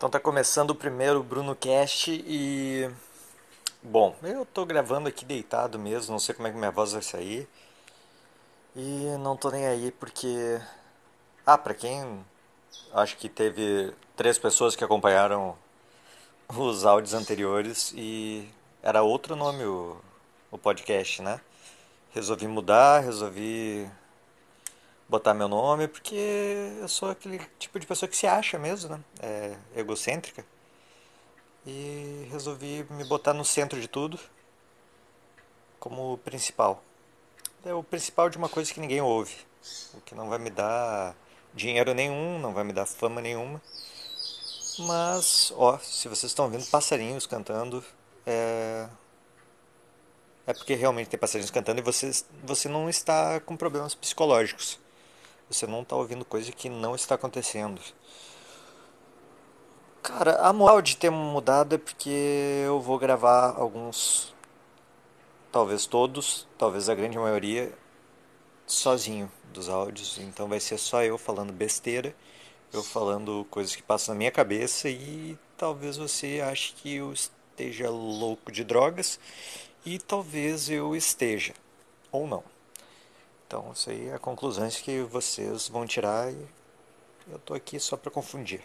Então tá começando o primeiro Bruno Cast e bom, eu tô gravando aqui deitado mesmo, não sei como é que minha voz vai sair. E não tô nem aí porque ah, para quem acho que teve três pessoas que acompanharam os áudios anteriores e era outro nome o, o podcast, né? Resolvi mudar, resolvi botar meu nome, porque eu sou aquele tipo de pessoa que se acha mesmo, né? É egocêntrica. E resolvi me botar no centro de tudo como principal. É o principal de uma coisa que ninguém ouve. O que não vai me dar dinheiro nenhum, não vai me dar fama nenhuma. Mas, ó, se vocês estão ouvindo passarinhos cantando, é, é porque realmente tem passarinhos cantando e você, você não está com problemas psicológicos. Você não está ouvindo coisa que não está acontecendo. Cara, a moral de ter mudado é porque eu vou gravar alguns, talvez todos, talvez a grande maioria, sozinho dos áudios. Então vai ser só eu falando besteira, eu falando coisas que passam na minha cabeça e talvez você ache que eu esteja louco de drogas e talvez eu esteja, ou não. Então, isso aí é a conclusão que vocês vão tirar e eu estou aqui só para confundir.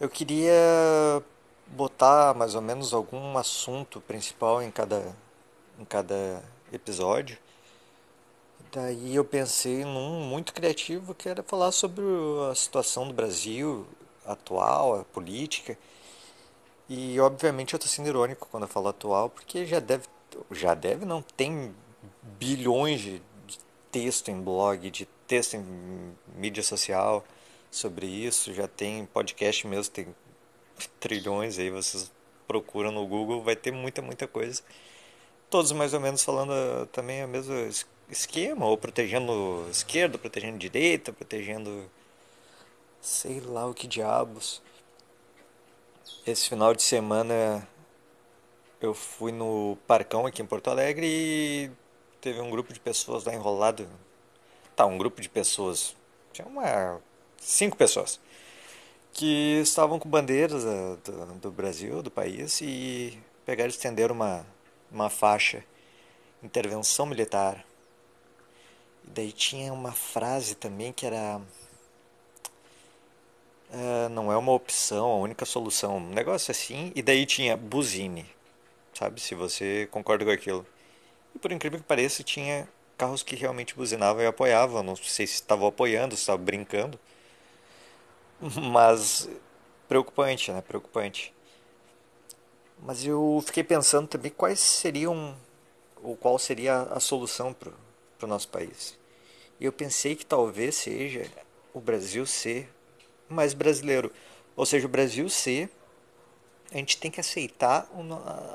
Eu queria botar mais ou menos algum assunto principal em cada, em cada episódio. Daí eu pensei num muito criativo que era falar sobre a situação do Brasil atual, a política. E obviamente eu estou sendo irônico quando eu falo atual, porque já deve, já deve não tem bilhões de, texto em blog, de texto em mídia social sobre isso. Já tem podcast mesmo, tem trilhões aí, vocês procuram no Google, vai ter muita, muita coisa. Todos mais ou menos falando ah, também a mesma esquema, ou protegendo esquerda, protegendo direita, protegendo sei lá o que diabos. Esse final de semana eu fui no Parcão aqui em Porto Alegre e teve um grupo de pessoas lá enrolado. Tá, um grupo de pessoas. Tinha uma. cinco pessoas. Que estavam com bandeiras do, do, do Brasil, do país, e pegaram e estenderam uma, uma faixa. Intervenção militar. E daí tinha uma frase também que era. É, não é uma opção, a única solução. Um negócio assim. E daí tinha buzine. Sabe? Se você concorda com aquilo. E por incrível que pareça, tinha carros que realmente buzinavam e apoiavam. Não sei se estavam apoiando, se estavam brincando. Mas preocupante, né? Preocupante. Mas eu fiquei pensando também quais seriam ou qual seria a solução para o nosso país. E eu pensei que talvez seja o Brasil ser mais brasileiro. Ou seja, o Brasil ser, a gente tem que aceitar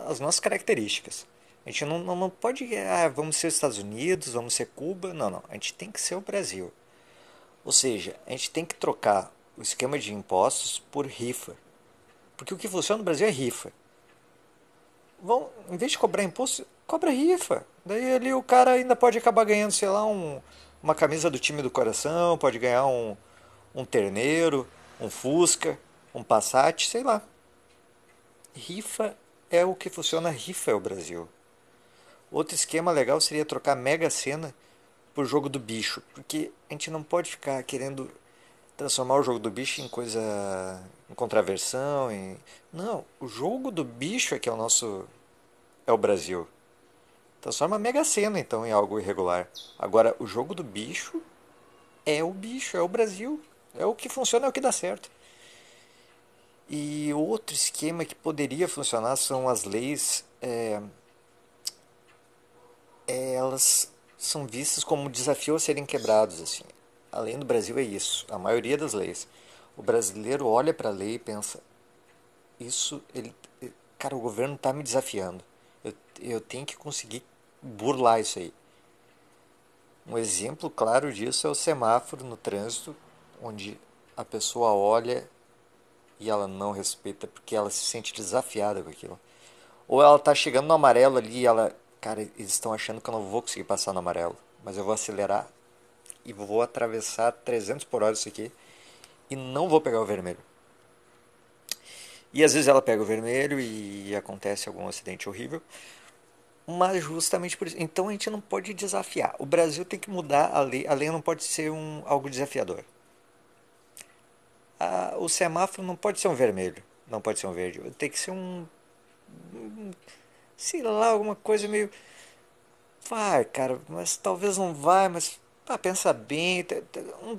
as nossas características. A gente não, não, não pode, ah, vamos ser os Estados Unidos, vamos ser Cuba. Não, não. A gente tem que ser o Brasil. Ou seja, a gente tem que trocar o esquema de impostos por rifa. Porque o que funciona no Brasil é rifa. Vão, em vez de cobrar imposto, cobra rifa. Daí ali o cara ainda pode acabar ganhando, sei lá, um, uma camisa do time do coração, pode ganhar um, um terneiro, um Fusca, um Passat, sei lá. Rifa é o que funciona, rifa é o Brasil. Outro esquema legal seria trocar Mega Sena por jogo do bicho, porque a gente não pode ficar querendo transformar o jogo do bicho em coisa em contraversão, em... não, o jogo do bicho é que é o nosso é o Brasil. Transforma a Mega Sena então em algo irregular. Agora o jogo do bicho é o bicho, é o Brasil, é o que funciona, é o que dá certo. E outro esquema que poderia funcionar são as leis é, é, elas são vistas como um desafio a serem quebrados. Assim. Além do Brasil é isso, a maioria das leis. O brasileiro olha para a lei e pensa, isso, ele, cara, o governo está me desafiando. Eu, eu tenho que conseguir burlar isso aí. Um exemplo claro disso é o semáforo no trânsito, onde a pessoa olha e ela não respeita porque ela se sente desafiada com aquilo. Ou ela está chegando no amarelo ali e ela Cara, eles estão achando que eu não vou conseguir passar no amarelo. Mas eu vou acelerar e vou atravessar 300 por hora isso aqui e não vou pegar o vermelho. E às vezes ela pega o vermelho e acontece algum acidente horrível. Mas justamente por isso. Então a gente não pode desafiar. O Brasil tem que mudar a lei. A lei não pode ser um, algo desafiador. A, o semáforo não pode ser um vermelho. Não pode ser um verde. Tem que ser um. um sei lá, alguma coisa meio. Vai, cara, mas talvez não vai, mas. Ah, pensa bem.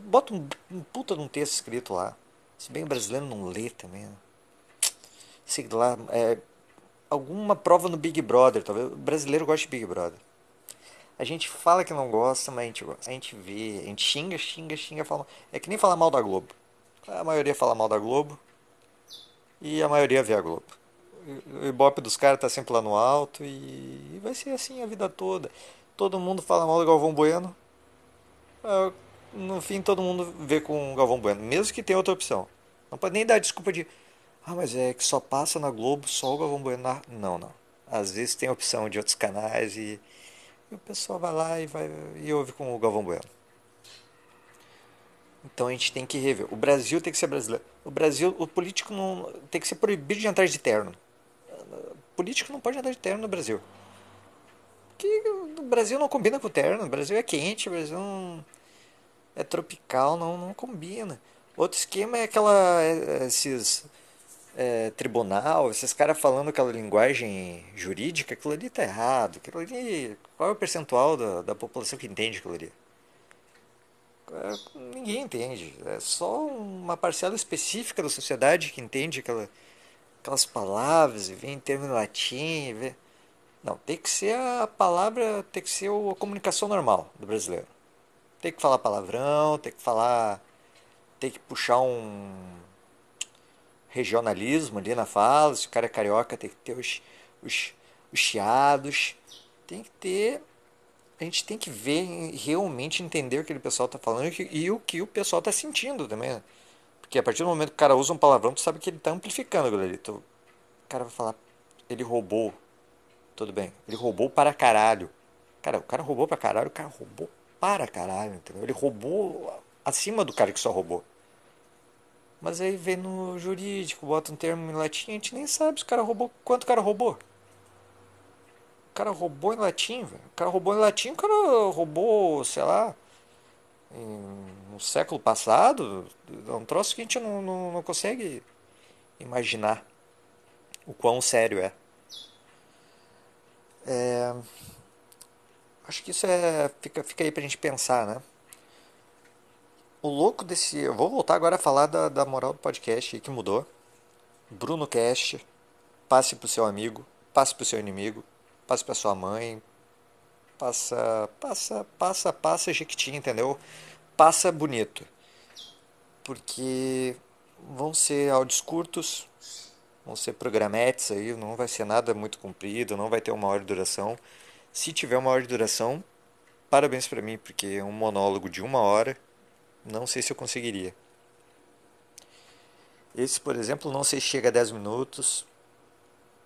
Bota um, um puta de um texto escrito lá. Se bem o brasileiro não lê também. Né? Sei lá, é, alguma prova no Big Brother, talvez. O brasileiro gosta de Big Brother. A gente fala que não gosta, mas a gente gosta. A gente vê, a gente xinga, xinga, xinga, fala. É que nem falar mal da Globo. A maioria fala mal da Globo e a maioria vê a Globo. O ibope dos caras tá sempre lá no alto e vai ser assim a vida toda. Todo mundo fala mal do Galvão Bueno. É, no fim, todo mundo vê com o Galvão Bueno, mesmo que tenha outra opção. Não pode nem dar desculpa de ah, mas é que só passa na Globo só o Galvão Bueno. Não, não. Às vezes tem opção de outros canais e, e o pessoal vai lá e, vai, e ouve com o Galvão Bueno. Então a gente tem que rever. O Brasil tem que ser brasileiro. O Brasil, o político não tem que ser proibido de entrar de terno. Político não pode entrar de terno no Brasil. Porque o Brasil não combina com o terno. O Brasil é quente, o Brasil não é tropical, não, não combina. Outro esquema é aquela é, esses é, tribunal, esses caras falando aquela linguagem jurídica, aquilo ali tá errado. Aquilo ali, qual é o percentual da, da população que entende aquilo ali? É, ninguém entende. É só uma parcela específica da sociedade que entende aquela, aquelas palavras e vem em termo latim. E vê... Não, tem que ser a palavra, tem que ser a comunicação normal do brasileiro. Tem que falar palavrão, tem que falar. Tem que puxar um regionalismo ali na fala, se o cara é carioca tem que ter os, os, os chiados, tem que ter. A gente tem que ver, realmente entender o que aquele pessoal está falando e, o que o pessoal está sentindo também. Porque a partir do momento que o cara usa um palavrão, tu sabe que ele está amplificando aquilo ali. O cara vai falar, ele roubou. Tudo bem. Ele roubou para caralho. Cara, o cara roubou para caralho, o cara roubou para caralho, entendeu? Ele roubou acima do cara que só roubou. Mas aí vem no jurídico, bota um termo em latim, a gente nem sabe se o cara roubou. Quanto o cara roubou? O cara roubou em latim, velho. O cara roubou em latim, o cara roubou, sei lá, em, no século passado. É um troço que a gente não, não, não consegue imaginar o quão sério é. é. Acho que isso é. Fica, fica aí pra gente pensar, né? O louco desse. Eu vou voltar agora a falar da, da moral do podcast que mudou. Bruno Cast. Passe pro seu amigo. Passe pro seu inimigo. Passe pra sua mãe. Passa. Passa, passa, passa, Jequitinha, entendeu? Passa bonito. Porque vão ser áudios curtos. Vão ser programetes aí. Não vai ser nada muito comprido. Não vai ter uma hora de duração. Se tiver uma hora de duração, parabéns para mim, porque é um monólogo de uma hora não sei se eu conseguiria. Esse, por exemplo, não sei se chega a 10 minutos,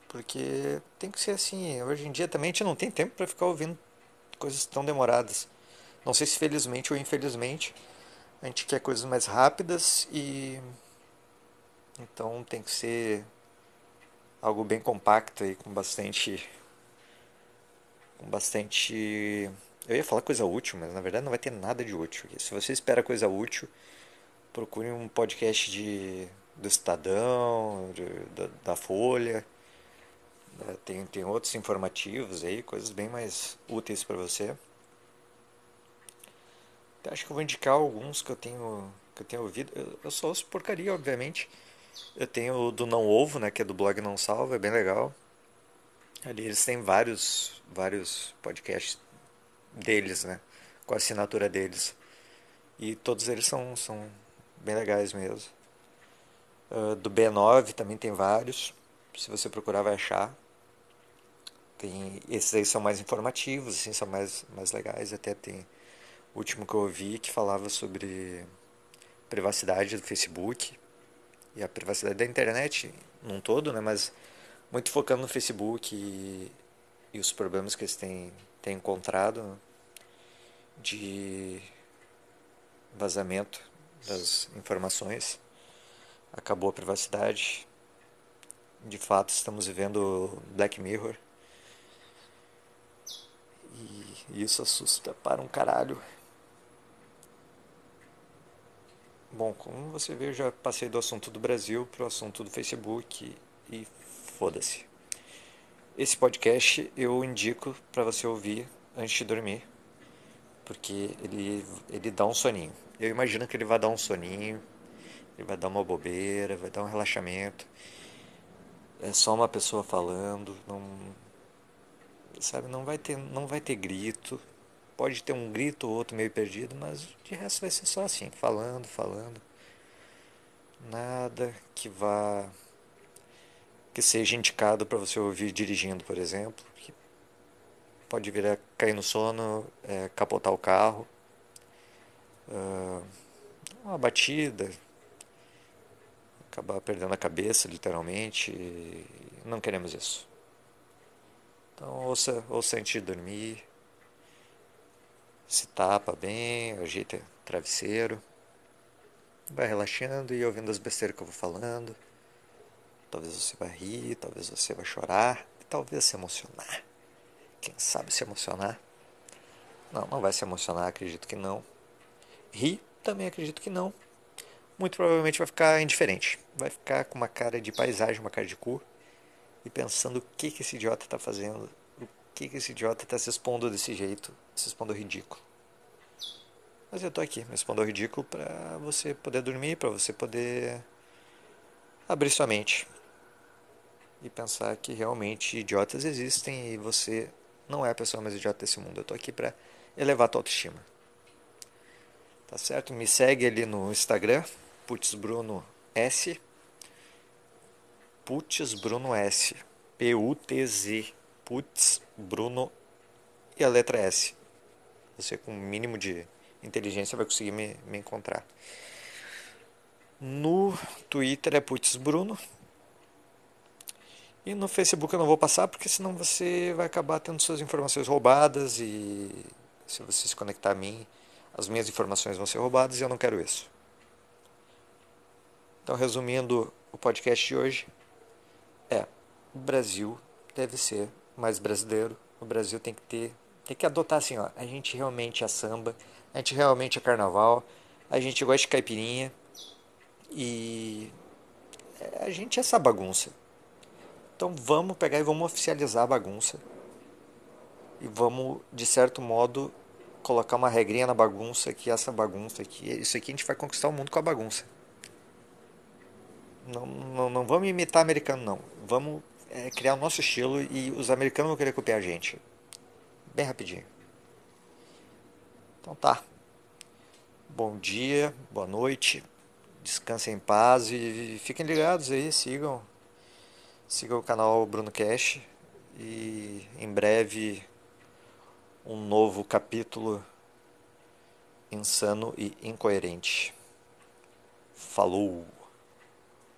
porque tem que ser assim. Hoje em dia também a gente não tem tempo para ficar ouvindo coisas tão demoradas. Não sei se felizmente ou infelizmente a gente quer coisas mais rápidas e então tem que ser algo bem compacto aí com bastante com bastante eu ia falar coisa útil, mas na verdade não vai ter nada de útil. Se você espera coisa útil, procure um podcast de, do Estadão, de, da, da, Folha. Né? Tem, tem outros informativos aí, coisas bem mais úteis para você. Acho que eu vou indicar alguns que eu tenho, que eu tenho ouvido. Eu, eu só ouço porcaria, obviamente. Eu tenho o do Não Ovo, né, que é do blog Não Salva, é bem legal. Ali eles têm vários, vários podcasts deles, né? Com a assinatura deles. E todos eles são, são bem legais mesmo. Uh, do B9 também tem vários. Se você procurar vai achar. Tem, esses aí são mais informativos, assim, são mais, mais legais. Até tem último que eu ouvi que falava sobre privacidade do Facebook e a privacidade da internet num todo, né? Mas muito focando no Facebook e, e os problemas que eles têm, têm encontrado de vazamento das informações, acabou a privacidade de fato estamos vivendo Black Mirror. E isso assusta para um caralho. Bom, como você vê, eu já passei do assunto do Brasil para o assunto do Facebook e foda-se. Esse podcast eu indico para você ouvir antes de dormir, porque ele, ele dá um soninho. Eu imagino que ele vai dar um soninho, ele vai dar uma bobeira, vai dar um relaxamento. É só uma pessoa falando, não sabe, não vai ter, não vai ter grito, Pode ter um grito ou outro meio perdido, mas de resto vai ser só assim, falando, falando. Nada que vá que seja indicado para você ouvir dirigindo, por exemplo. Que pode vir a cair no sono, é, capotar o carro, uh, uma batida, acabar perdendo a cabeça, literalmente. Não queremos isso. Então, ouça, ouça antes de dormir se tapa bem, ajeita o travesseiro, vai relaxando e ouvindo as besteiras que eu vou falando. Talvez você vai rir, talvez você vai chorar, talvez se emocionar. Quem sabe se emocionar? Não, não vai se emocionar, acredito que não. Rir, também acredito que não. Muito provavelmente vai ficar indiferente. Vai ficar com uma cara de paisagem, uma cara de cu. E pensando o que, que esse idiota está fazendo que, que esse idiota está se expondo desse jeito, se expondo ridículo. Mas eu tô aqui, me expondo ao ridículo para você poder dormir, para você poder abrir sua mente e pensar que realmente idiotas existem e você não é a pessoa mais idiota desse mundo. Eu tô aqui para elevar a tua autoestima. Tá certo? Me segue ali no Instagram, putzbruno S. Putz Bruno S. P-U-T-Z Putz, Bruno e a letra S. Você com um mínimo de inteligência vai conseguir me, me encontrar. No Twitter é Putz Bruno. E no Facebook eu não vou passar porque senão você vai acabar tendo suas informações roubadas e se você se conectar a mim, as minhas informações vão ser roubadas e eu não quero isso. Então, resumindo o podcast de hoje, é: o Brasil deve ser mais brasileiro. O Brasil tem que ter, tem que adotar assim, ó, a gente realmente é samba, a gente realmente é carnaval, a gente gosta de caipirinha e a gente é essa bagunça. Então vamos pegar e vamos oficializar a bagunça. E vamos, de certo modo, colocar uma regrinha na bagunça que essa bagunça aqui, isso aqui a gente vai conquistar o mundo com a bagunça. Não, não, não vamos imitar americano não. Vamos é, criar o nosso estilo e os americanos vão querer copiar a gente. Bem rapidinho. Então tá. Bom dia, boa noite. Descansem em paz e fiquem ligados aí, sigam. Sigam o canal Bruno Cash e em breve um novo capítulo insano e incoerente. Falou!